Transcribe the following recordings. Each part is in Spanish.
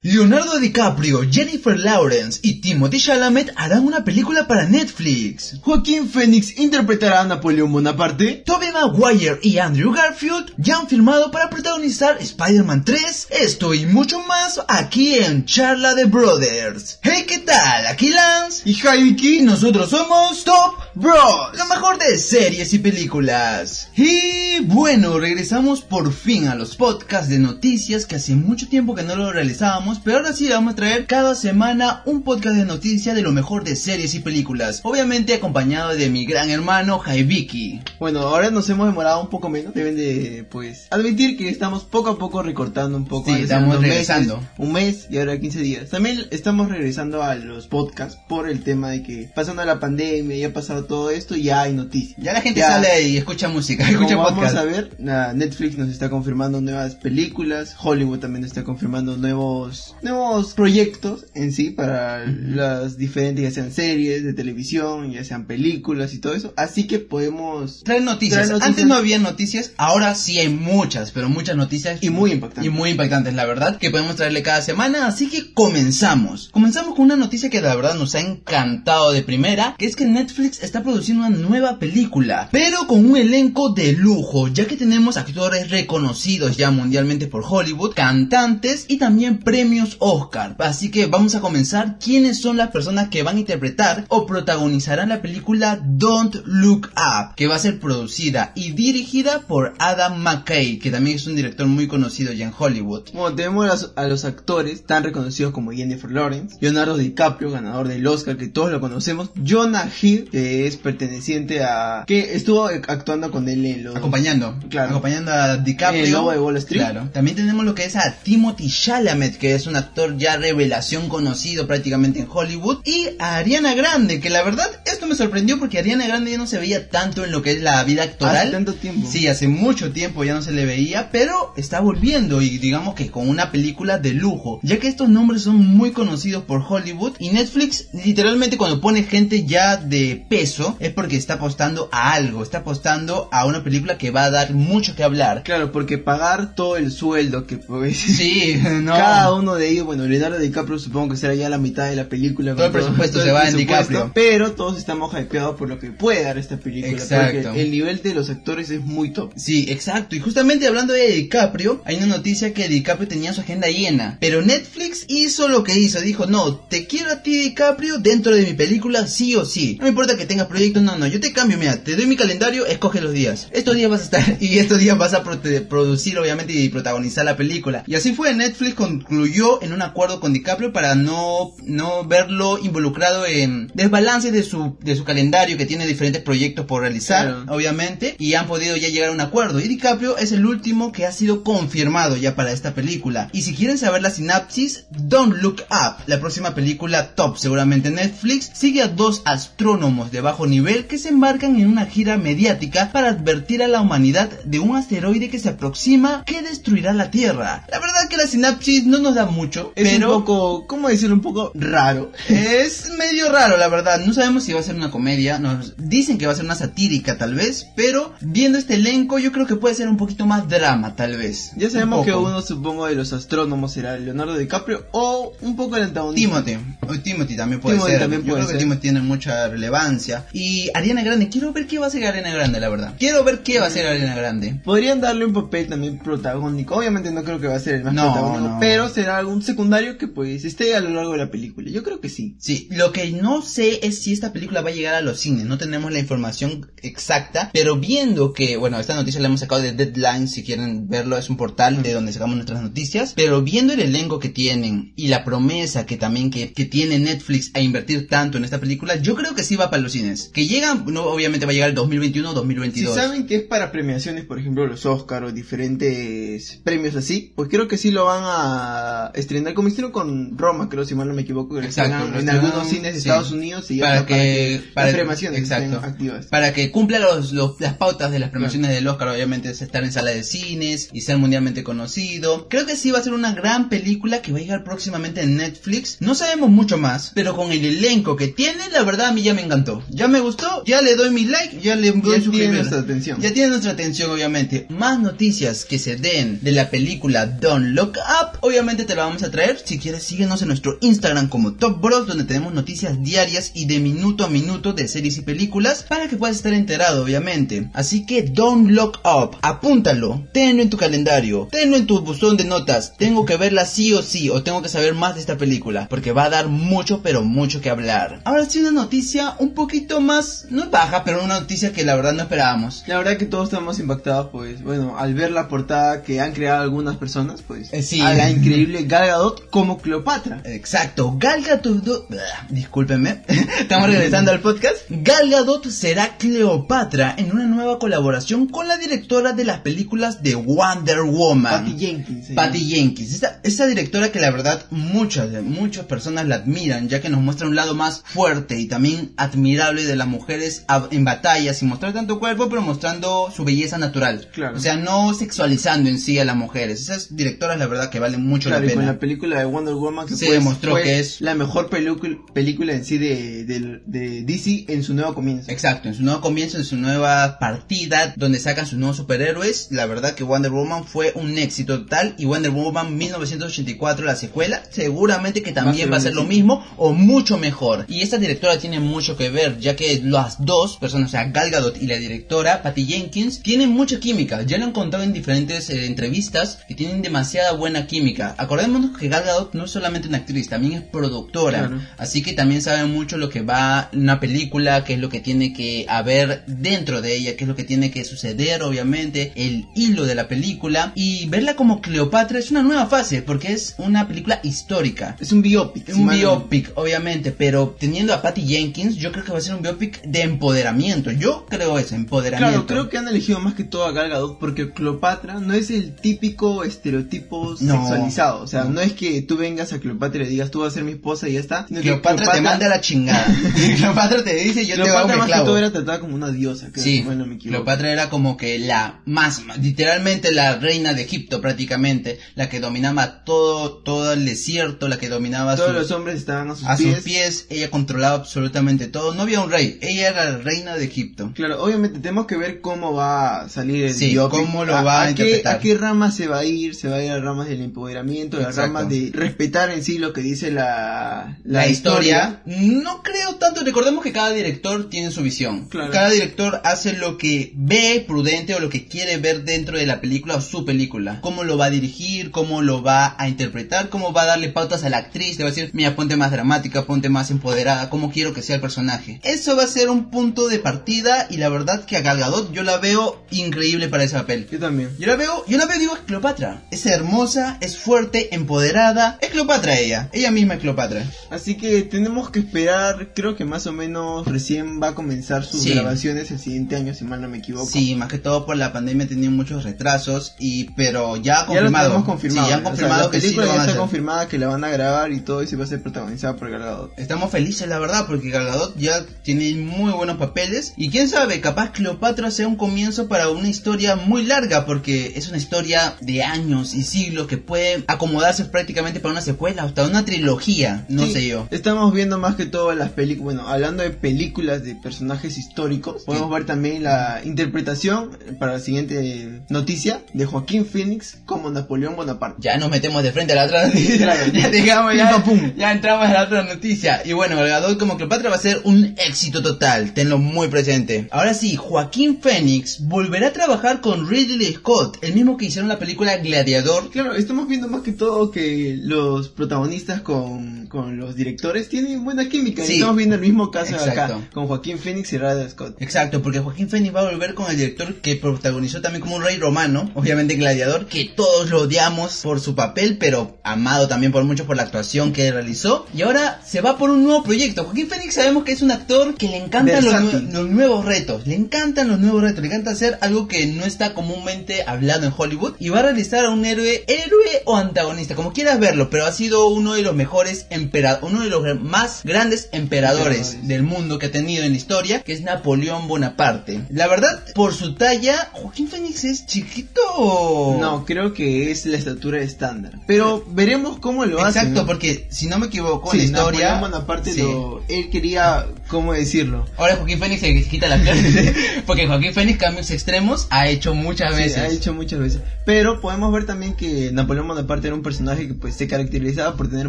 Leonardo DiCaprio, Jennifer Lawrence y Timothy Chalamet harán una película para Netflix. Joaquín Phoenix interpretará a Napoleón Bonaparte. Tobey Maguire y Andrew Garfield ya han firmado para protagonizar Spider-Man 3. Esto y mucho más aquí en Charla de Brothers. Hey, ¿qué tal? Aquí Lance y Jaiviki y nosotros somos Top Bros, lo mejor de series y películas. Y bueno, regresamos por fin a los podcasts de noticias que hace mucho tiempo que no lo realizábamos pero ahora sí vamos a traer cada semana un podcast de noticias de lo mejor de series y películas. Obviamente acompañado de mi gran hermano Jaiviki. Bueno, ahora nos hemos demorado un poco menos, deben de pues admitir que estamos poco a poco recortando un poco. Sí, estamos regresando. un mes y ahora 15 días. También estamos regresando a los podcasts por el tema de que pasando la pandemia, ya ha pasado todo esto, ya hay noticias. Ya la gente sale y escucha música, escucha Vamos a ver, Netflix nos está confirmando nuevas películas, Hollywood también está confirmando nuevos nuevos, proyectos en sí para las diferentes, ya sean series de televisión, ya sean películas y todo eso. Así que podemos traer noticias. Antes no había noticias, ahora sí hay muchas, pero muchas noticias. Y muy impactantes. Y muy impactantes, la verdad, que podemos traerle cada semana. Así que comenzamos. Comenzamos con una noticia que la verdad nos ha encantado de primera, que es que Netflix está produciendo una nueva película, pero con un elenco de lujo, ya que tenemos actores reconocidos ya mundialmente por Hollywood, cantantes y también premios Oscar. Así que vamos a comenzar. ¿Quiénes son las personas que van a interpretar o protagonizarán la película Don't Look Up? Que va a ser producida y dirigida por Adam McKay, que también es un director muy conocido ya en Hollywood. Bueno, tenemos a los actores tan reconocidos como Jennifer Lawrence, Leonardo DiCaprio, ganador del Oscar, que todos lo conocemos, Jonah Hill, que es perteneciente a... que estuvo actuando con él en los... Acompañando, claro. Acompañando a DiCaprio. El lobo de Wall Street. Claro. También tenemos lo que es a Timothy Chalamet, que es un actor ya revelación conocido prácticamente en Hollywood, y a Ariana Grande, que la verdad esto me sorprendió porque Ariana Grande ya no se veía tanto en lo que es la vida actoral. Hace tanto tiempo. Sí, hace mucho tiempo ya no se le veía, pero está volviendo y digamos que con una película de lujo, ya que estos nombres son muy conocidos por Hollywood y Netflix literalmente cuando pone gente ya de peso es porque está apostando a algo, está apostando a una película que va a dar mucho que hablar. Claro, porque pagar todo el sueldo que pues, sí, no. cada uno de ellos, bueno, Leonardo DiCaprio supongo que será ya la mitad de la película. Todo el presupuesto se va en DiCaprio. Pero todos estamos hypeados por lo que puede dar esta película. Exacto. Porque el nivel de los actores es muy top. Sí, exacto. Y justamente hablando de DiCaprio, hay una noticia que DiCaprio tenía su agenda llena. Pero Netflix hizo lo que hizo. Dijo, no, te quiero a ti DiCaprio dentro de mi película sí o sí. No me importa que tengas proyectos, no, no. Yo te cambio, mira, te doy mi calendario, escoge los días. Estos días vas a estar y estos días vas a producir obviamente y protagonizar la película. Y así fue, Netflix concluyó en un acuerdo con DiCaprio para no, no verlo involucrado en desbalances de su, de su calendario que tiene diferentes proyectos por realizar, obviamente, y han podido ya llegar a un acuerdo. Y DiCaprio es el último que ha sido confirmado ya para esta película. Y si quieren saber la sinapsis, Don't Look Up, la próxima película top seguramente Netflix, sigue a dos astrónomos de bajo nivel que se embarcan en una gira mediática para advertir a la humanidad de un asteroide que se aproxima que destruirá la Tierra. La verdad que la sinapsis no nos da mucho, es un poco, ¿cómo decirlo? Un poco raro. Es medio raro, la verdad. No sabemos si va a ser una comedia. Nos dicen que va a ser una satírica, tal vez. Pero viendo este elenco, yo creo que puede ser un poquito más drama, tal vez. Ya sabemos que uno, supongo, de los astrónomos será Leonardo DiCaprio o un poco el antagonista. Timothy. Timothy también puede ser. También yo creo que Timothy tiene mucha relevancia. Y Ariana Grande, quiero ver qué va a hacer Ariana Grande, la verdad. Quiero ver qué va a hacer Ariana Grande. Podrían darle un papel también protagónico. Obviamente no creo que va a ser el más protagónico, pero será algún secundario que pues esté a lo largo de la película. Yo creo que sí. Sí, lo que no sé es si esta película va a llegar a los cines. No tenemos la información exacta, pero viendo que, bueno, esta noticia la hemos sacado de Deadline, si quieren verlo, es un portal de donde sacamos nuestras noticias, pero viendo el elenco que tienen y la promesa que también que, que tiene Netflix a invertir tanto en esta película, yo creo que sí va para los cines. Que llegan, no, obviamente va a llegar el 2021 o 2022. Si saben que es para premiaciones, por ejemplo, los Oscar o diferentes premios así, pues creo que sí lo van a estrenar como hicieron con Roma, creo, si mal no me equivoco, exacto, en algunos cines de Estados Unidos y para, que, para las premiaciones exacto, activas. Para que cumpla los, las pautas de las premiaciones del Oscar, obviamente es estar en sala de cines y ser mundialmente conocido. Creo que sí va a ser una gran película que va a llegar próximamente en Netflix. No sabemos mucho más, pero con el elenco que tiene, la verdad a mí ya me encantó. Ya me gustó, ya le doy mi like, ya le doy Ya tiene nuestra atención. Ya tiene nuestra atención, obviamente. Más noticias que se den de la película Don't Look Up, obviamente te la vamos a traer. Si quieres, síguenos en nuestro Instagram como Top Bros, donde tenemos noticias diarias y de minuto a minuto de series y películas para que puedas estar enterado, obviamente. Así que Don't Look Up, apúntalo, tenlo en tu calendario, tenlo en tu buzón de notas. Tengo que verla sí o sí, o tengo que saber más de esta película, porque va a dar mucho, pero mucho que hablar. Ahora sí, una noticia un poquito más, no es baja, pero una noticia que la verdad no esperábamos. La verdad que todos estamos impactados, pues, bueno, al ver la portada que han creado algunas personas, pues, Eh, sí. a la increíble Gal Gadot como Cleopatra. Exacto, Gal Gadot, discúlpenme, estamos regresando al podcast. Gal Gadot será Cleopatra en una nueva colaboración con la directora de las películas de Wonder Woman. Patty Jenkins. Patty Jenkins, esta directora que la verdad muchas, muchas personas la admiran, ya que nos muestra un lado más fuerte y también admirable de las mujeres a- en batalla, sin mostrar tanto cuerpo, pero mostrando su belleza natural. Claro. O sea, no sexualizando en sí a las mujeres. Esas directoras la verdad que valen mucho Claro, la y con pena. la película de Wonder Woman que Se pues, demostró fue que es- la mejor película en sí de, de, de DC en su nuevo comienzo. Exacto, en su nuevo comienzo, en su nueva partida, donde sacan sus nuevos superhéroes, la verdad que Wonder Woman fue un éxito total y Wonder Woman 1984, la secuela, seguramente que también va a ser, lo un mismo o mucho mejor. Y esta directora tiene mucho que ver, ya que las dos personas, o sea, Gal Gadot y la directora Patty Jenkins, tienen mucha química. Ya lo han contado en diferentes eh, entrevistas que tienen demasiada buena química. Acordémonos que Gal Gadot no es solamente una actriz, también es productora. Claro. Así que también sabe mucho lo que va en una película, qué es lo que tiene que haber dentro de ella, qué es lo que tiene que suceder, obviamente, el hilo de la película. Y verla como Cleopatra es una nueva fase, porque es una película histórica. Es un biopic. Un biopic, obviamente, pero teniendo a Patty Jenkins, yo creo que va a ser un biopic de empoderamiento. Yo creo eso, empoderamiento. Claro, creo que han elegido más que todo a Gal Gadot porque Cleopatra no es el típico estereotipo No. sexualizado. O sea, No. no. es que tú vengas a Cleopatra y le digas tú vas a ser mi esposa y ya está. Cleopatra, te manda a la chingada. Cleopatra te dice, yo te Cleopatra mi más que todo era tratada como una diosa. creo, Sí, si mal no me. Cleopatra era como que la más, literalmente la reina de Egipto prácticamente, la que dominaba todo, todo el desierto, la que dominaba Todos los hombres estaban a sus a pies. sus pies, ella controlaba absolutamente todo, no había un rey, ella era la reina de Egipto. Claro, obviamente tenemos que ver cómo va a salir el Sí, biopic. cómo lo va a qué, interpretar. a qué ramas se va a ir, se va a ir a ramas del empoderamiento, a las ramas de respetar en sí lo que dice la, La, historia, no creo tanto, recordemos que cada director tiene su visión. Claro. Cada director hace lo que ve prudente o lo que quiere ver dentro de la película o su película. Cómo lo va a dirigir, cómo lo va a interpretar, cómo va a darle pautas a la actriz, le va a decir, mira, ponte más dramática, ponte más empoderada, cómo quiero que sea el personaje. Eso va a ser un punto de partida y la verdad que a Gal Gadot yo la veo increíble para ese papel. Yo también. Yo la veo, yo la veo digo, es Cleopatra. Es hermosa, es fuerte, empoderada. Es Cleopatra ella. Ella misma es Cleopatra. Así que tenemos que esperar, creo que más o menos recién va a comenzar sus Sí. grabaciones el siguiente año, si mal no me equivoco. Sí, más que todo por la pandemia tenían muchos retrasos y pero ya Ya lo confirmado. confirmado. Sí, ya han o sea, confirmado que sí lo ya a está hacer. confirmada que la van a grabar y todo y se va a ser protagonizada por Gal Gadot. Estamos felices, la verdad, porque Gal Gadot ya tiene muy buenos papeles. Y quién sabe, capaz Cleopatra sea un comienzo para una historia muy larga, porque es una historia de años y siglos que puede acomodarse prácticamente para una secuela, hasta una trilogía, no Sí, sé yo. Estamos viendo más que todo las películas, bueno, hablando de películas de personajes históricos, podemos ver también la interpretación para la siguiente noticia de Joaquín Phoenix como Napoleón Bonaparte. Ya nos metemos de frente a la otra noticia. Claro. ya digamos, ya, ya entramos a la otra noticia. Y bueno, Gal Gadot como Cleopatra va a ser un éxito total. Tenlo muy presente. Ahora sí, Joaquín Phoenix volverá a trabajar con Ridley Scott, el mismo que hicieron la película Gladiador. Claro, estamos viendo más que todo que los protagonistas con, con los directores tienen buena química. Sí. Estamos viendo el mismo caso Exacto. acá, con Joaquín Phoenix y Ridley Scott. Exacto, porque Joaquín Phoenix va a volver con el director que protagonizó también como un rey romano, obviamente en Gladiador, que todos lo odiamos por su papel, pero amado también por muchos por la actuación que realizó. Y ahora se va por un nuevo proyecto. Joaquín Phoenix sabemos que es un actor que le encantan los, nuevos retos, le encantan los nuevos retos, le encanta hacer algo que no está comúnmente hablado en Hollywood y va a realizar a un héroe, héroe o antagonista, como quieras verlo, pero ha sido uno de los mejores emperadores, uno de los más grandes emperadores Emperadores. del mundo que ha tenido en la historia, que es Napoleón Bonaparte. La verdad, por su talla, Joaquín Phoenix es chiquito. No, creo que es la estatura estándar. Pero veremos cómo lo hacen. Exacto, porque si no me equivoco, Sí, en la historia. Napoleón Bonaparte sí. lo- él quería ¿cómo decirlo? Ahora Joaquín Phoenix se quita la piel. Porque Joaquín Phoenix, cambios extremos, ha hecho muchas Sí, veces. ha hecho muchas veces. Pero podemos ver también que Napoleón Bonaparte era un personaje que pues se caracterizaba por tener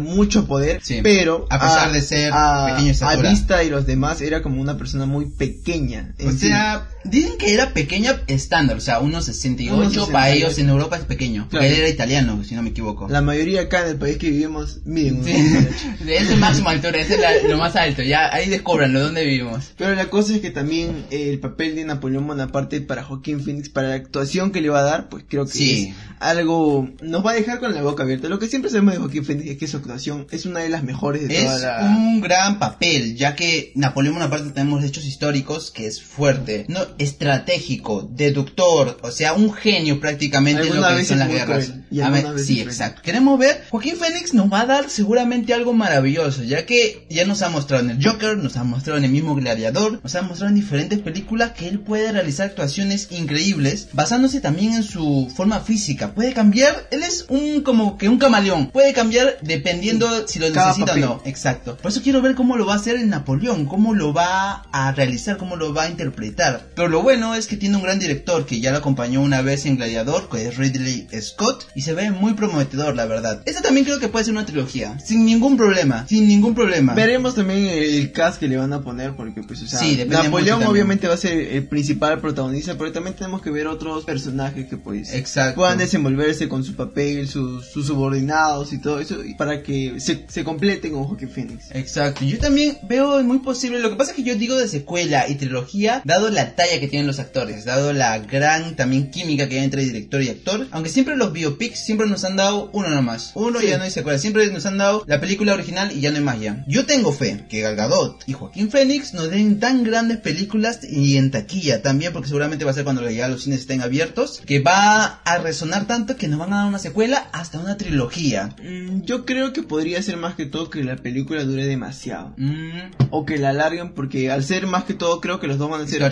mucho poder, Sí. pero A pesar de ser pequeño de a vista y los demás era como una persona muy pequeña. O sí. sea, dicen que era pequeña estándar, o sea, unos 68, 1,68. para ellos en Europa es pequeño. Claro. Él era italiano, si no me equivoco. la mayoría acá en el país que vivimos miden Sí. unos 68. es el máximo altura, es la- lo más alto, ya ahí descubranlo, ¿dónde vivimos? Pero la cosa es que también eh, el papel de Napoleón Bonaparte para Joaquín Phoenix, para la actuación que le va a dar, pues creo que Sí. es algo, nos va a dejar con la boca abierta. Lo que siempre sabemos de Joaquín Phoenix es que su actuación es una de las mejores de toda Es la... un gran papel, ya que Napoleón Bonaparte tenemos hechos históricos que es fuerte, no estratégico, deductor, o sea, un genio prácticamente en lo que son las guerras. cruel, y A ver, sí, exacto. Queremos ver, Joaquín Phoenix nos va a dar seguramente algo maravilloso, ya que ya nos ha mostrado en el Joker, nos ha mostrado en el mismo Gladiador, nos ha mostrado en diferentes películas que él puede realizar actuaciones increíbles, basándose también en su forma física. Puede cambiar, él es un como que un camaleón, puede cambiar dependiendo si lo necesita o no. Exacto. Por eso quiero ver cómo lo va a hacer el Napoleón, cómo lo va a realizar, cómo lo va a interpretar. Pero lo bueno es que tiene un gran director que ya lo acompañó una vez en Gladiador, que es Ridley Scott, y se ve muy prometedor, la verdad. Esta también creo que puede ser una trilogía, sin ningún problema, sin ningún problema. Veremos también el cast que le van a poner porque pues o sea, Sí, Napoleón obviamente va a ser el principal protagonista, pero también tenemos que ver otros personajes que pues Exacto. puedan desenvolverse con su papel, sus, sus subordinados y todo eso y para que se, se completen con Joaquín Phoenix. Exacto, yo también veo muy posible, lo que pasa es que yo digo de secuela y trilogía, dado la talla que tienen los actores, dado la gran también química que hay entre director y actor, aunque siempre los biopics siempre nos han dado uno nomás, uno Sí. ya no hay secuela, siempre nos han dado la película original y ya no hay más ya. Yo tengo fe que Gal Gadot y Joaquín Phoenix nos den tan grandes películas y en taquilla también, porque seguramente va a ser cuando ya los cines estén abiertos, que va a resonar tanto que nos van a dar una secuela hasta una trilogía. Mm, Yo creo que podría ser más que todo que la película dure demasiado. Mm, O que la alarguen porque al ser más que todo creo que los dos van a ser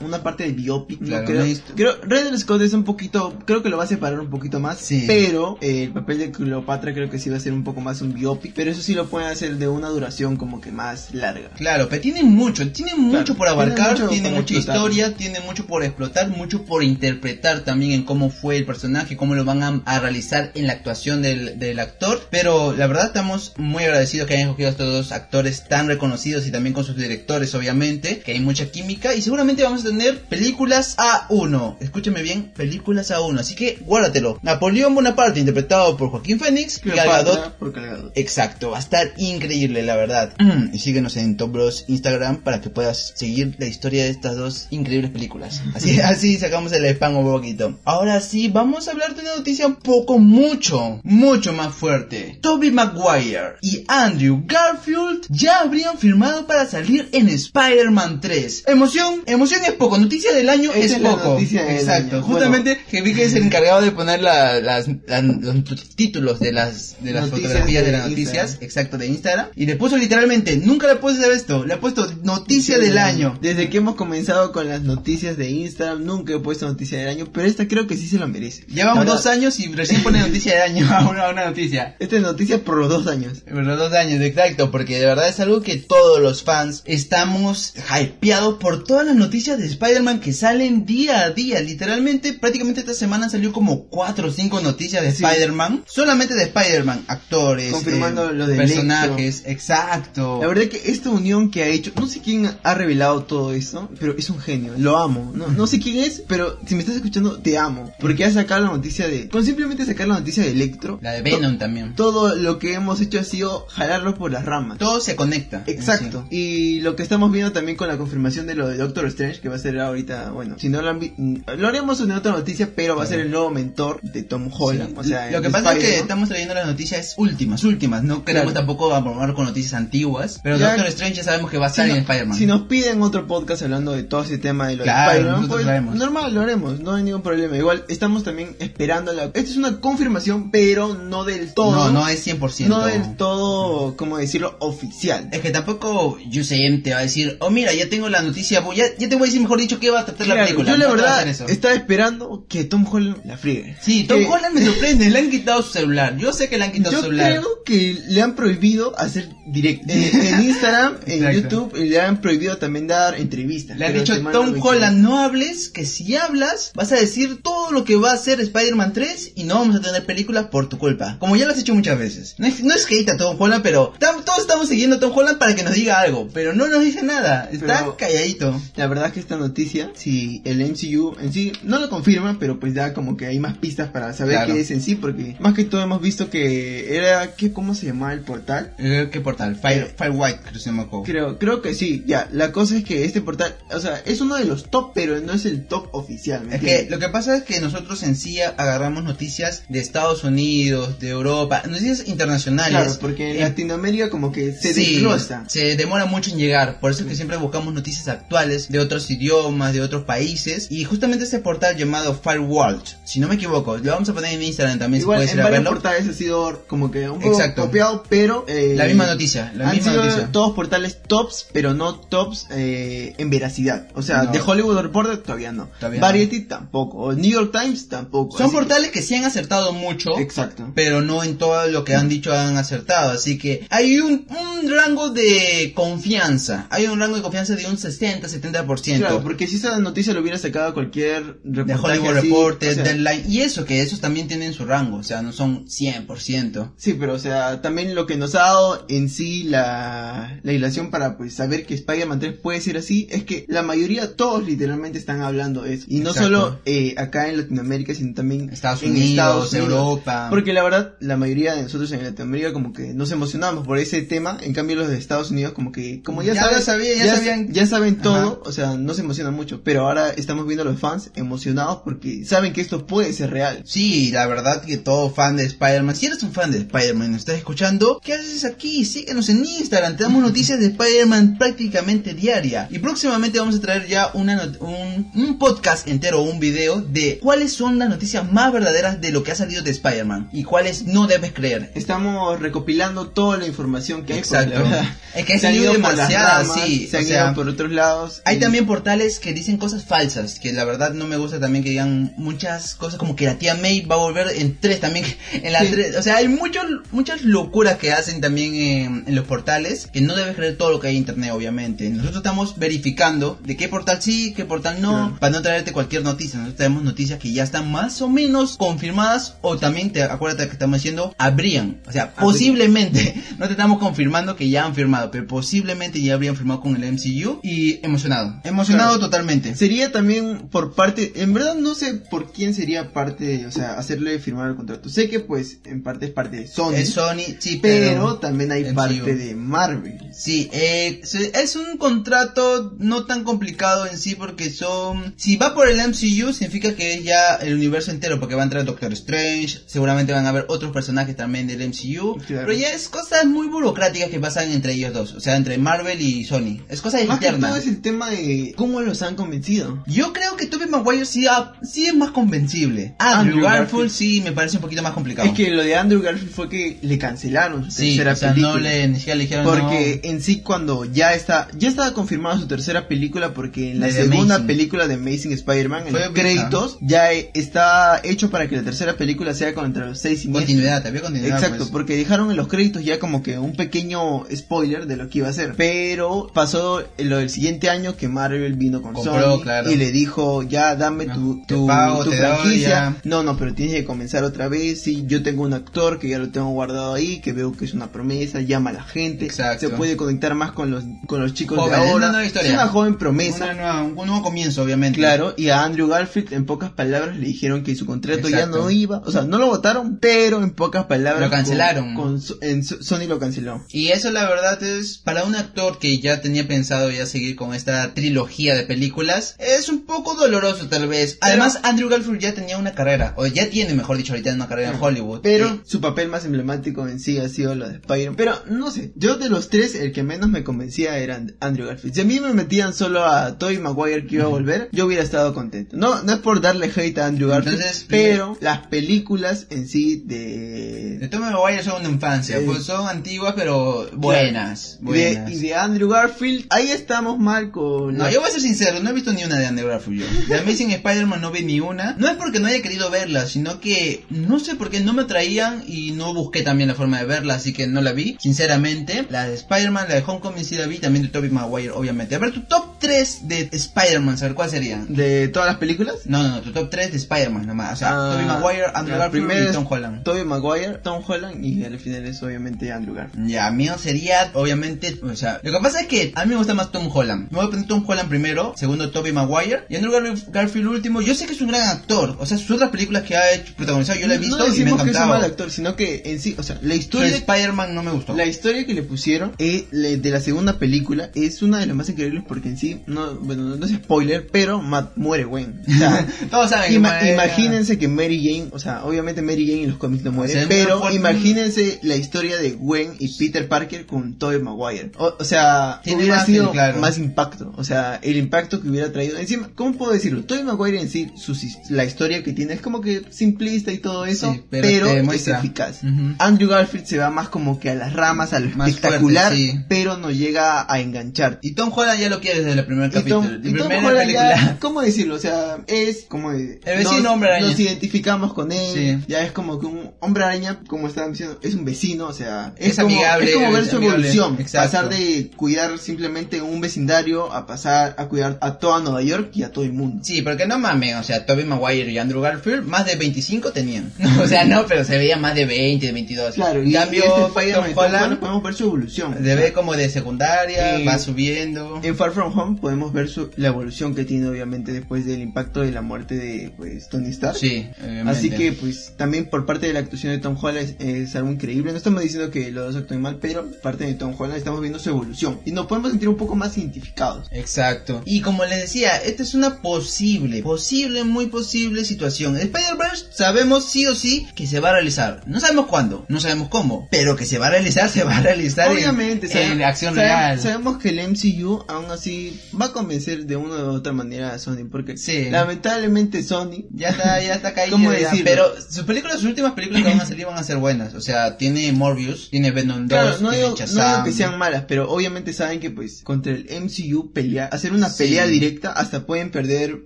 una, parte de biopic. ¿no? Claro, creo, creo Ridley Scott es un poquito, creo que lo va a separar un poquito más. Sí. Pero eh, el papel de Cleopatra creo que sí va a ser un poco más un biopic. Pero eso sí lo pueden hacer de una duración como que más larga. Claro, pero tiene mucho, tiene mucho por abarcar, mucho tiene para mucha explotar. historia, tiene mucho por explotar, mucho por interpretar también en cómo fue el personaje, cómo lo van a, a realizar en la actuación del, del actor. Pero la verdad estamos muy agradecidos que hayan escogido a estos dos actores tan reconocidos y también con sus directores, obviamente, que hay mucha química y seguramente vamos a tener películas A1. Escúchame bien, películas A1, así que guárdatelo. Napoleón Bonaparte, interpretado por Joaquín Cleopatra Gadot. Exacto, va a estar increíble la verdad. Y síguenos en Top Bros Instagram para que puedas seguir la historia de estas dos increíbles películas. Así, así sacamos el spam un poquito. Ahora sí, vamos a hablar de una noticia un poco, mucho, mucho más fuerte. Toby Maguire y Andrew Garfield ya habrían firmado para salir en Spider-Man 3. Emoción, emoción es poco, noticia del año es es la poco. noticia del Exacto, año. justamente que vi que es el encargado de poner la- las, la- los títulos de las, de las Noticias fotografías de, de las noticias, Instagram. exacto, de Instagram, y le puso literalmente, nunca le puse hacer esto, le ha puesto noticia del año. Desde que hemos comenzado con las noticias de Instagram, nunca he puesto noticia del año, pero esta creo que sí se lo merece. Llevamos dos años y recién pone noticia del año a una, una noticia. Esta es noticia por los dos años. Por los dos años, exacto, porque de verdad es algo que todos los fans estamos hypeados por todas las noticias de Spider-Man que salen día a día. Literalmente, prácticamente esta semana salió como cuatro cinco noticias de Sí. Spider-Man. Solamente de Spider-Man, actores, Confirmando eh, lo de personajes, exacto. La verdad que esta unión que ha hecho, no sé quién ha revelado todo esto, pero es un genio, lo amo. No, no sé quién es, pero si me estás escuchando, te amo. Porque ha sacado la noticia de, con simplemente sacar la noticia de Electro, La de Venom también. todo lo que hemos hecho ha sido jalarlo por las ramas. Todo se conecta. Exacto. Y lo que estamos viendo también con la confirmación de lo de Doctor Strange, que va a ser ahorita, bueno, si no lo han visto, lo haremos en otra noticia, pero va a ser el nuevo mentor de Tom Holland. Sí. O sea, lo que pasa es que estamos trayendo las noticias últimas, últimas. No queremos Claro. tampoco abordar con noticias antiguas. Pero Ya- Doctor Strange ya sabemos que va a estar en Spider-Man. si nos piden otro podcast hablando de todo ese tema de lo Claro, de Spider-Man, pues, normal, lo haremos, no hay ningún problema. Igual estamos también esperando la... Esta es una confirmación, pero no del todo. no, no es 100%. no del todo, ¿cómo decirlo? Oficial. Es que tampoco UCM te va a decir, oh mira, ya tengo la noticia, ya, ya te voy a decir mejor dicho qué va a tratar la Claro, película. yo la No verdad estaba esperando que Tom Holland la friegue. Sí, que Tom Holland me sorprende, le han quitado su celular. Yo sé que le han quitado Yo su celular. creo que le han prohibido hacer direct eh, en Instagram, en. YouTube, y le han prohibido también dar entrevistas. Le han dicho Tom 20. Holland, no hables, que si hablas vas a decir todo lo que va a hacer Spider-Man 3 y no vamos a tener películas por tu culpa. Como ya lo has hecho muchas veces. No es, no es que hate a Tom Holland, pero tam- todos estamos siguiendo a Tom Holland para que nos diga algo, pero no nos dice nada. Está Pero- calladito. La verdad es que esta noticia, si el MCU en sí no lo confirma, pero pues da como que hay más pistas para saber Claro. qué es en sí, porque más que todo hemos visto que era, ¿qué, ¿cómo se llamaba el portal? Eh, ¿Qué portal? Fire, Eh, Firewhite, creo que se llama el juego. Creo, creo que sí, ya, la cosa es que este portal, o sea, es uno de los top, pero no es el top oficial, ¿me Es que lo que pasa es que nosotros en sí agarramos noticias de Estados Unidos, de Europa, noticias internacionales. Claro, porque en Eh, Latinoamérica como que se Sí, desglosa. se demora mucho en llegar, por eso es que siempre buscamos noticias actuales de otros idiomas, de otros países, y justamente este portal llamado Firewall, si no me equivoco, lo vamos a poner en Instagram también Igual si en varios verlo. portales ha sido como que un poco Exacto. copiado, pero... eh, La misma noticia, la han misma sido noticia. todos portales tops, pero no tops eh, en veracidad. O sea, No. de Hollywood Reporter todavía no. Todavía Variety tampoco. O New York Times tampoco. Son así que- portales que sí han acertado mucho, Exacto. pero no en todo lo que han dicho han acertado. Así que hay un, un rango de confianza. Hay un rango de confianza de un 60-70%. Claro, porque si esa noticia lo hubiera sacado cualquier de reportaje Hollywood así, Reporter, o sea, Deadline, y eso que esos también tienen su rango, o sea, no son 100%. Sí, pero o sea, también lo que nos ha dado en sí la, la ilación para pues saber que Spider-Man 3 puede ser así es que la mayoría, todos literalmente están hablando de eso. Y no Exacto. solo eh, acá en Latinoamérica, sino también Estados en Unidos, Estados Unidos. Europa. Porque la verdad, la mayoría de nosotros en Latinoamérica como que nos emocionamos por ese tema, en cambio los de Estados Unidos como que, como ya, Ya saben, sabía, ya sabían. ya saben todo, Ajá. o sea, no se emocionan mucho, pero ahora estamos viendo a los fans emocionados porque saben que esto puede ser real. Sí, la verdad que todo fan de Spider-Man, si eres un fan de Spider-Man y nos estás escuchando, ¿qué haces aquí? Síguenos en Instagram, te damos noticias de Spider-Man prácticamente diaria. Y próximamente vamos a traer ya una un, un podcast entero o un video de cuáles son las noticias más verdaderas de lo que ha salido de Spider-Man y cuáles no debes creer. Estamos recopilando toda la información que hay. Exacto. la Es que ha salido ramas, sí, Se o han sea, por otros lados. Hay y- también portales que dicen cosas falsas, que la verdad no me gusta también que digan muchas cosas como que la tía May va a volver en tres también, en la Sí. tres, o sea, hay mucho, muchas locuras que hacen también en, en los portales, que no debes creer todo lo que hay en internet, obviamente. Nosotros estamos verificando de qué portal sí, qué portal no, Claro. para no traerte cualquier noticia. Nosotros tenemos noticias que ya están más o menos confirmadas, o también, te acuérdate que estamos diciendo, habrían, o sea, Habrían. posiblemente, no te estamos confirmando que ya han firmado, pero posiblemente ya habrían firmado con el MCU y emocionado, emocionado Claro. totalmente. Sería también por parte, en verdad no sé por quién sería parte, o sea, hacerle firmar el contrato. Sé que pues en parte es parte de Sony, Es Sony, sí, pero, pero... también hay MCU. parte de Marvel. Sí, eh, es un contrato no tan complicado en sí porque son... Si va por el MCU significa que es ya el universo entero porque va a entrar Doctor Strange, seguramente van a haber otros personajes también del MCU, Claro. pero ya es cosas muy burocráticas que pasan entre ellos dos, o sea, entre Marvel y Sony. Es cosa Más que todo es el tema de cómo los han convencido. Yo creo que Tobey Maguire sí, ha- sí es más convencible. Andrew, Andrew Garfield, Garfield. sí me parece un poquito más complicado. Es que lo de Andrew Garfield fue que le cancelaron su sí, tercera o sea, película. no le, ni siquiera le dijeron Porque no. en sí cuando ya está, ya estaba confirmada su tercera película porque en la De segunda Amazing. película de Amazing Spider-Man, en Fue los créditos, ya eh, está hecho para que la tercera película sea con entre los 6 y 10. Continuidad, había continuidad. Exacto, pues. porque dejaron en los créditos ya como que un pequeño spoiler de lo que iba a ser. Pero pasó lo del siguiente año que Marvel vino con Compró, Sony claro. y le dijo, ya dame tu, Ah, tu, pago, tu doy, franquicia. No, no, pero tienes que comenzar otra vez. Sí, yo tengo un actor que ya lo tengo guardado ahí, que veo que es una promesa, llama a la gente. Exacto. Se puede conectar más con los, con los chicos Joven, de es ahora. una nueva historia. Es una joven promesa. Una nueva- un nuevo comienzo, obviamente. Claro, y a Andrew Garfield en pocas palabras le dijeron que su contrato ya no iba, o sea, no lo votaron, pero en pocas palabras Lo cancelaron. con- con So- en So- Sony lo canceló. Y eso la verdad es, para un actor que ya tenía pensado ya seguir con esta trilogía de películas, es un poco doloroso tal vez. Además, Andrew Garfield ya tenía una carrera, o ya tiene, mejor dicho, ahorita una carrera en Hollywood. Pero Y- su papel más emblemático en sí ha sido lo de Spider-Man. Pero no sé, yo de los tres el que menos me convencía era Andrew Garfield. Si a mí me metían solo a Tobey Maguire que iba a volver, yo hubiera estado contento. No, no es por darle hate a Andrew Garfield, Entonces, pero las películas en sí de... De Tommy Maguire son de infancia, Eh, pues son antiguas pero buenas. de- buenas. y de Andrew Garfield, ahí estamos mal con... No, la- yo voy a ser sincero, no he visto ni una de Andrew Garfield yo. De Amazing Spider-Man no vi ni una. No es porque no haya querido verla, sino que no sé por qué no me atraían y no busqué también la forma de verla, así que no la vi, sinceramente. La de Spider-Man, la de Homecoming sí la vi, también de Tobey Maguire, obviamente. A ver, tu top 3 de Spider-Man, a ver cuál serían. ¿De todas las películas? No, no, no, tu top 3 de Spider-Man nomás. O sea, Ah, Tobey Maguire, Andrew ya, Garfield y Tom Holland. Tobey Maguire, Tom Holland y al final es obviamente Andrew Garfield. Ya, mío sería, obviamente, o sea, lo que pasa es que a mí me gusta más Tom Holland. Me voy a poner Tom Holland primero, segundo Tobey Maguire, y Andrew Gar- Garfield último. Yo sé que es un gran actor, o sea, sus otras películas que ha hecho, protagonizado, yo la he visto no y me decimos que es un mal actor, sino que en sí, o sea, la historia... Spider-Man no me gustó. La historia que le pusieron eh, le- de la segunda película es una de las más increíbles porque en sí, no, bueno, no es spoiler, pero Matt muere Gwen. O sea, Todos saben que ima- muere- imagínense que Mary Jane, o sea, obviamente Mary Jane en los cómics no muere, O sea, es pero imagínense la historia de Gwen y Peter Parker con Tobey Maguire. O, o sea, Tiene hubiera más, sido claro. más impacto, o sea, el impacto que hubiera traído. Encima, ¿cómo puedo decirlo? Tobey Maguire en sí, su, la historia que tiene es como que simplista y todo eso, Sí, pero pero, es eficaz. Ujú. Andrew Garfield se va más como que a las ramas, a lo Más espectacular, fuerte, sí. pero no llega a enganchar. Y Tom Holland ya lo quiere desde el primer Y Tom, capítulo. y Tom Holland ya, ¿cómo decirlo? O sea, es como... El vecino hombre araña. Nos identificamos con él, Sí. ya es como que un hombre araña, como estaban diciendo, es un vecino, o sea, Es como, amigable, es como ver es su amigable, evolución, exacto. pasar de cuidar simplemente un vecindario a pasar a cuidar a toda Nueva York y a todo el mundo. Sí, porque no mames, o sea, Tobey Maguire y Andrew Garfield más de 25 tenían. o sea, no, pero se veía más de 20, de 22. Claro, en y cambio, este Spider-Man podemos ver su evolución. se ve como de secundaria, Eh, va subiendo. En Far From Home podemos ver su, la evolución que tiene obviamente después del impacto de la muerte de pues Tony Stark. Sí, obviamente. Así que pues también por parte de la actuación de Tom Holland es, es algo increíble. No estamos diciendo que los dos actúen mal, pero parte de Tom Holland estamos viendo su evolución y nos podemos sentir un poco más identificados. Exacto. Y como les decía, esta es una posible, posible, muy posible situación. Spider-Verse sabemos sí o sí que se va a realizar. No sabemos cuándo, no sabemos cómo, pero que se va a realizar, se va a realizar en- Obviamente, en, sabe- acción sabe- real. Sabemos que el MCU aún así va a convencer de una u otra manera a Sony, porque Sí. lamentablemente Sony Ya está, ya está caído. ¿Cómo ya. decirlo? Pero sus películas, sus últimas películas que van a salir van a ser buenas. O sea, tiene Morbius, tiene Venom 2, Claro, no tiene digo, no digo que sean malas, pero obviamente saben que pues contra el MCU pelear, hacer una Sí. pelea directa hasta pueden perder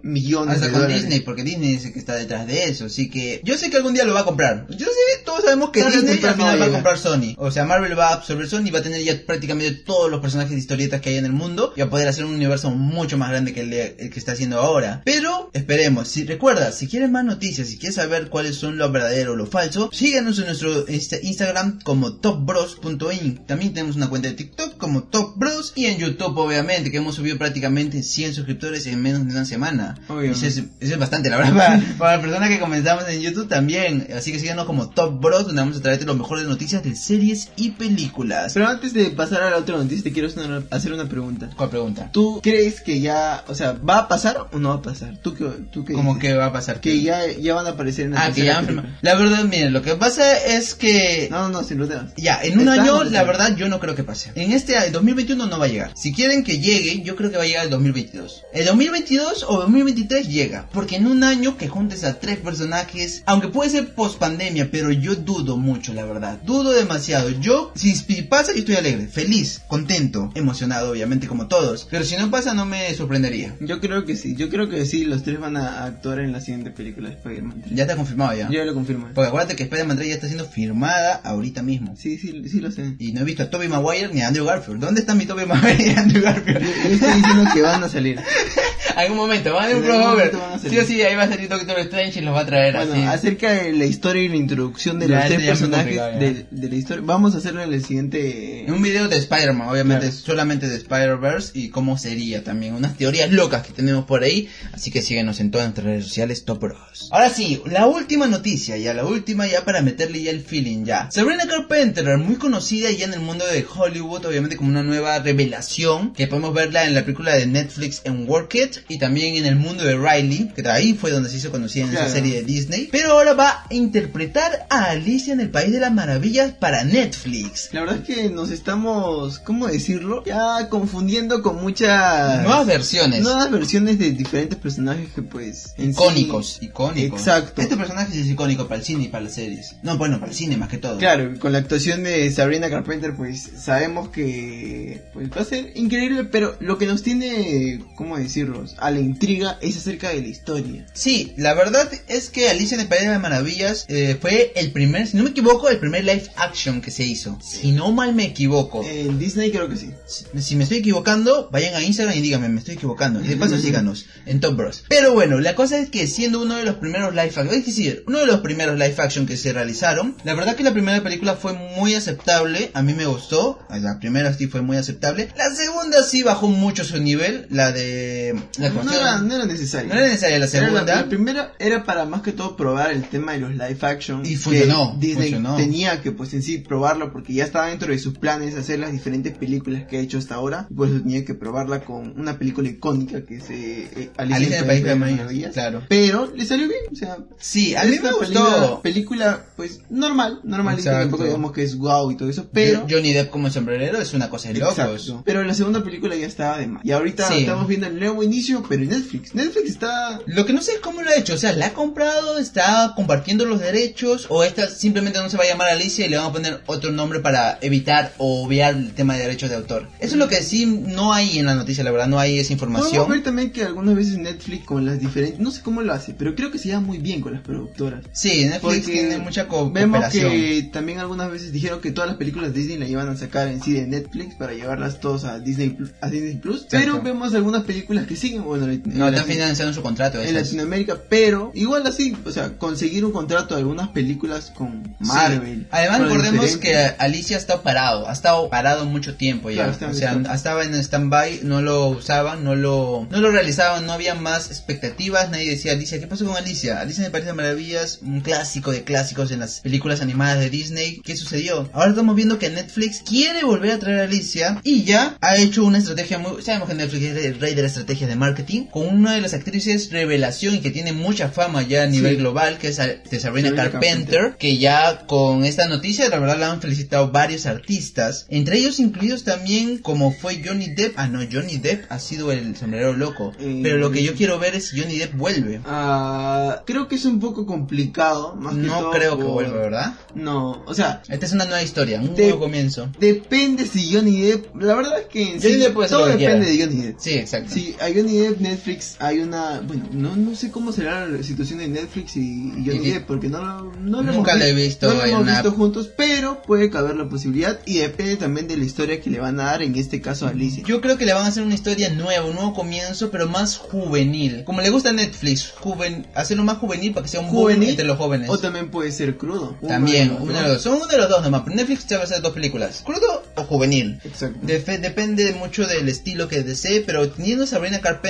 millones Hasta de con dólares. Disney, porque Disney dice que está detrás de eso, así que yo sé que algún día lo va a comprar. Yo sé, todos sabemos que Disney al final va a comprar Sony. O sea, Marvel va a absorber Sony y va a tener ya prácticamente todos los personajes de historietas que hay en el mundo y va a poder hacer un universo mucho más grande que el, de- el que está haciendo ahora. Pero esperemos, si recuerda, si quieres más noticias, si quieres saber cuáles son lo verdadero o lo falso, síganos en nuestro insta- Instagram como topbros.inc. También tenemos una cuenta de TikTok como topbros y en YouTube obviamente que hemos subido prácticamente 100 suscriptores en menos de una semana. Eso es, eso es bastante, la verdad. Para, para personas que comenzamos en YouTube también. Así que síganos como Top Bros, donde vamos a traerte lo mejor de noticias de series y películas. Pero antes de pasar a la otra noticia, te quiero hacer una, pregunta. ¿Cuál pregunta? ¿Tú crees que ya, o sea, va a pasar o no va a pasar? ¿Tú qué, tú qué ¿Cómo dices? que va a pasar? Que ya, ya van a aparecer en la Ah, que ya. La verdad, miren, lo que pasa es que... No, no, no, sin duda. Ya, en un año, la verdad, yo no creo que pase. En este el 2021 no va a llegar. Si quieren que llegue, yo creo que va a llegar el 2022. El 2022 o 2023 llega. Porque en un año que juntes a tres personajes, aunque puede ser post pandemia, pero yo dudo mucho, la verdad. Dudo demasiado. Yo, si si pasa, yo estoy alegre, feliz, contento, emocionado, obviamente, como todos. Pero si no pasa, no me sorprendería. Yo creo que sí, yo creo que sí, los tres van a actuar en la siguiente película de Spider-Man. Ya está confirmado ya. Yo ya lo confirmo. Porque acuérdate que Spider-Man 3 ya está siendo firmada ahorita mismo. Sí, sí, sí lo sé. Y no he visto a Tobey Maguire ni a Andrew Garfield. ¿Dónde está mi Tobey Maguire y Andrew Garfield? Yo estoy diciendo que van a salir. Algún momento, van a hacer un En crossover. Sí o sí, ahí va a salir Doctor Strange y los va a traer Bueno, así. acerca de la historia y la introducción de Ya, los tres personajes de, de la historia, vamos a hacerlo en el siguiente... En un video de Spider-Man, obviamente Claro. solamente de Spider-Verse y cómo sería también. Unas teorías locas que tenemos por ahí. Así que síguenos en todas nuestras redes sociales, Top Bros. Ahora sí, la última noticia, ya la última ya para meterle ya el feeling ya. Sabrina Carpenter, muy conocida ya en el mundo de Hollywood, obviamente como una nueva revelación, que podemos verla en la película de Netflix en Work It y también en el mundo de Riley, que ahí fue donde se hizo conocida en esa serie de Disney. Pero ahora va a interpretar a Alicia en el País de las Maravillas para Netflix. La verdad es que nos estamos, ¿cómo decirlo? Ya confundiendo con muchas Nuevas versiones. nuevas versiones de diferentes personajes que pues sí- Icónicos, icónicos. Exacto. Este personaje es icónico para el cine y para las series. No, bueno, para el cine más que todo. Claro, con la actuación de Sabrina Carpenter, pues sabemos que pues, va a ser increíble, pero lo que nos tiene, ¿cómo decirlo? A la intriga es acerca de la historia. Sí, la verdad es que Alicia en el País de las Maravillas eh, fue el primer, si no me equivoco, el primer live action que se hizo. Si no mal me equivoco. En Disney creo que sí. Si- Si me estoy equivocando, vayan a Instagram y díganme, me estoy equivocando. Y de paso síganos en Top Bros. Pero bueno, la cosa es que siendo uno de los primeros live action, es decir, uno de los primeros live action que se realizaron, la verdad que la primera película fue muy aceptable, a mí me gustó, la primera sí fue muy aceptable, la segunda sí bajó mucho su nivel, la de la No era, no era necesario. no era necesaria la Era la- segunda. La, primera era para más que todo probar el tema de los live action. Y que funcionó, Disney funcionó. tenía que pues en sí probarlo porque ya estaba dentro de sus planes hacer las diferentes películas que ha hecho hasta ahora. Eso tenía que probarla con una película icónica que es eh, eh, Alicia en el País de las claro. Pero le salió bien, o sea... Sí, a mí me gustó. Película, película, pues normal, normalita, tampoco digamos que es wow y todo eso, pero... Johnny Depp como sombrerero es una cosa de locos. Exacto. Pero la segunda película ya estaba de más. Y ahorita Sí. estamos viendo el nuevo inicio, pero en Netflix. Netflix está Lo que no sé es cómo lo ha hecho, o sea, ¿la ha comprado? ¿Está compartiendo los derechos? ¿O esta simplemente no se va a llamar Alicia y le van a poner otro nombre para evitar o obviar el tema de derechos de autor? Eso es lo que sí no hay en la noticia, la verdad, no hay esa Podemos información. ver también que algunas veces Netflix con las diferentes, no sé cómo lo hace, pero creo que se lleva muy bien con las productoras. Sí, Netflix Porque tiene mucha co- Vemos que también algunas veces dijeron que todas las películas de Disney la iban a sacar en sí de Netflix para llevarlas todos a Disney a Disney Plus. Pero vemos algunas películas que siguen, bueno, No, están financiando su contrato. en esas. Latinoamérica, pero igual así, o sea, conseguir un contrato de algunas películas con Marvel. Sí. Además, con recordemos que Alicia ha estado parado, ha estado parado mucho tiempo ya. Claro, o sea, estaba en stand-by, no lo usaban, no lo, no lo realizaban, no había más expectativas, nadie decía Alicia, ¿qué pasó con Alicia? Alicia me parece maravillas, un clásico de clásicos en las películas animadas de Disney. ¿Qué sucedió? Ahora estamos viendo que Netflix quiere volver a traer a Alicia y ya ha hecho una estrategia muy, sabemos que Netflix es el rey de la estrategia de marketing, con una de las actrices revelación y que tiene mucha fama ya a nivel Sí. global, que es de Sabrina, Sabrina Carpenter, Carpenter. que ya con esta noticia la verdad la han felicitado varios artistas, entre ellos incluidos también como fue Johnny Depp, ah no, Johnny Depp ha sido el sombrero loco, Eh, pero lo que yo quiero ver es si Johnny Depp vuelve. Ah, creo que es un poco complicado, más que No todo creo que vuelva, ¿verdad? No, o sea, Esta es una nueva historia, un De- nuevo comienzo. depende si Johnny Depp, la verdad es que en Johnny sí, Depp puede todo depende quiera. de Johnny Depp. Sí, exacto. Sí, a Johnny Depp, Netflix, hay una, bueno, no, no sé cómo será la situación de Netflix y, y Johnny Y- Depp, porque no lo, no lo Nunca hemos lo he vi- visto no lo hemos una- visto juntos, pero puede caber la posibilidad y depende también de la historia que le van a dar, en este caso a Alicia. Yo creo que le van a hacer una historia nueva, un nuevo comienzo, pero más juvenil. Como le gusta a Netflix, juven, hacerlo más juvenil para que sea un Juvenil entre los jóvenes. O también puede ser crudo. También, uno de los dos. Son uno de los dos nomás. Pero Netflix te va a hacer dos películas. ¿Crudo o juvenil? Exacto. Depende mucho del estilo que desee, pero teniendo a Sabrina Carpenter,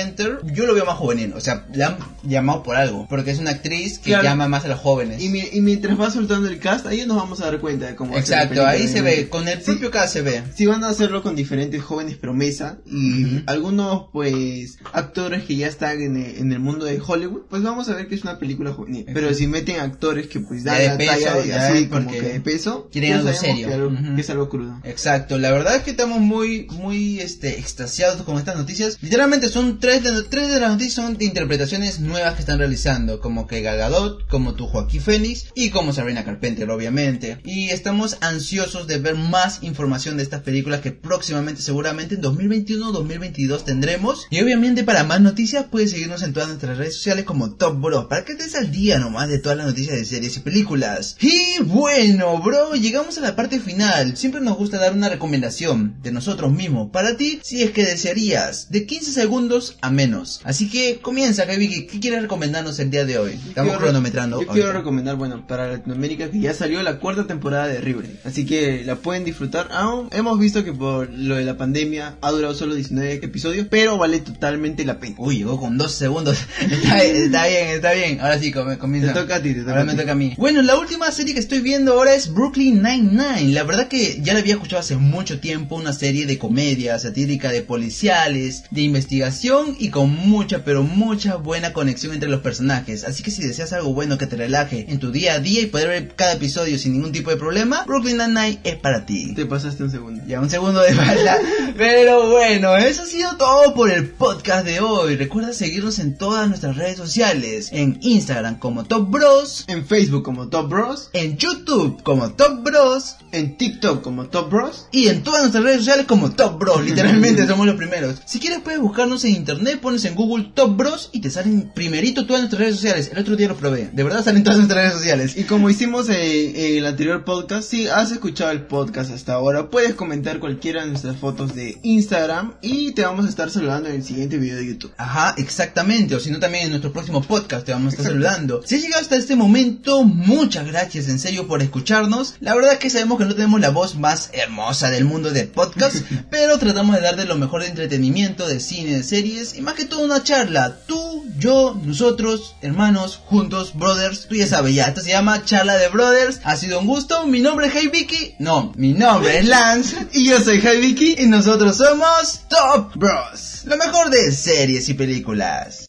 yo lo veo más juvenil. O sea, la han llamado por algo. Porque es una actriz que Claro. llama más a los jóvenes. Y, mi- y mientras va soltando el cast, ahí nos vamos a dar cuenta de cómo Exacto, ahí se ve. Con el Sí. propio cast se ve. Si van a hacerlo con diferentes jóvenes promesa y algunos pues actores que ya están en el, en el mundo de Hollywood, pues vamos a ver que es una película juvenil. Pero si meten actores que pues dan de la peso, talla de así como que de peso, quieren algo serio. Que, algo- Ujú. que es algo crudo. Exacto, la verdad es que estamos muy, muy, este, extasiados con estas noticias. Literalmente son tres de, tres de las noticias son de interpretaciones nuevas que están realizando, como que Gal Gadot, como tu Joaquín Phoenix y como Sabrina Carpenter, obviamente. Y estamos ansiosos de ver más información de estas películas que próximamente, seguramente en 2021 2022 tendremos. Y obviamente para más noticias puedes seguirnos en todas nuestras redes sociales como Top Bros, para que estés al día nomás de todas las noticias de series y películas. Y bueno, bro, llegamos a la parte final. Siempre nos gusta dar una recomendación de nosotros mismos para ti, si es que desearías, de 15 segundos a menos. Así que comienza, Vicky, ¿qué quieres recomendarnos el día de hoy? Estamos Quiero- cronometrando. Yo ahorita. quiero recomendar, bueno, para Latinoamérica que ya salió la cuarta temporada de Riverdale. Así que la pueden disfrutar. Aún hemos visto que por lo de la pandemia ha durado solo 19 episodios, pero vale totalmente la pena. Uy, llegó con dos segundos. está, está bien, está bien. Ahora sí, comienza. Te toca a ti, te toca Ahora a me ti. toca a mí. Bueno, la última serie que estoy viendo ahora es Brooklyn Nine-Nine. La verdad que ya la había escuchado hace mucho tiempo. Una serie de comedia satírica de policiales, de investigación y con mucha, pero mucha buena conexión entre los personajes. Así que si deseas algo bueno que te relaje en tu día a día y poder ver cada episodio sin ningún tipo de problema, Brooklyn Nine-Nine es para ti. Te pasaste un segundo. Ya, un segundo de falta. Pero bueno, eso ha sido todo por el podcast de hoy. Recuerda seguirnos en todas nuestras redes sociales. En Instagram como Top Bros. En Facebook como Top Bros. En YouTube como Top Bros. En TikTok como Top Bros. Y en todas nuestras redes sociales como Top Bros. Literalmente somos los primeros. Si quieres puedes buscarnos en internet, pones en Google Top Bros y te salen primerito todas nuestras redes sociales. El otro día lo probé. De verdad salen todas nuestras redes sociales. Y como hicimos en, en el anterior podcast, si has escuchado el podcast hasta ahora, puedes comentar cualquiera de nuestras fotos de Instagram y te vamos a estar saludando en el siguiente video de YouTube. Ajá, exactamente. O si no, también en nuestro próximo podcast te vamos a estar saludando. Si has llegado hasta este momento, muchas gracias en serio por escucharnos. La verdad es que sabemos que no tenemos la voz más hermosa del mundo de podcast, pero tratamos de darte lo mejor de entretenimiento, de cine, de series y más que todo una charla. Tú, yo, nosotros, hermanos, juntos, brothers. Tú ya sabes ya, esto se llama Charla de Brothers. Ha sido un gusto. Mi nombre es Hey Vicky. No, mi nombre es Lance. Y yo soy Hey Vicky Y nosotros somos Top Bros. Lo mejor de series y películas.